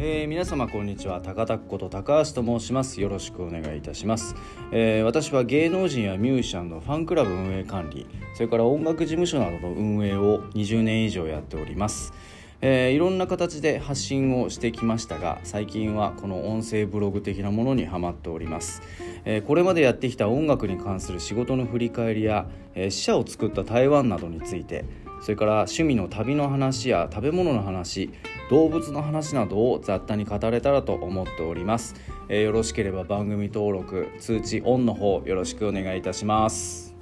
えー皆様こんにちは。高田こと高橋と申します。よろしくお願いいたします、えー私は芸能人やミュージシャンのファンクラブ運営管理。それから音楽事務所などの運営を20年以上やっております。えーいろんな形で発信をしてきましたが最近はこの音声ブログ的なものにハマっております、えーこれまでやってきた音楽に関する仕事の振り返りや、えー、死者を作った台湾などについてそれから趣味の旅の話や食べ物の話動物の話などを雑多に語れたらと思っております、えーよろしければ番組登録通知オンの方よろしくお願いいたします。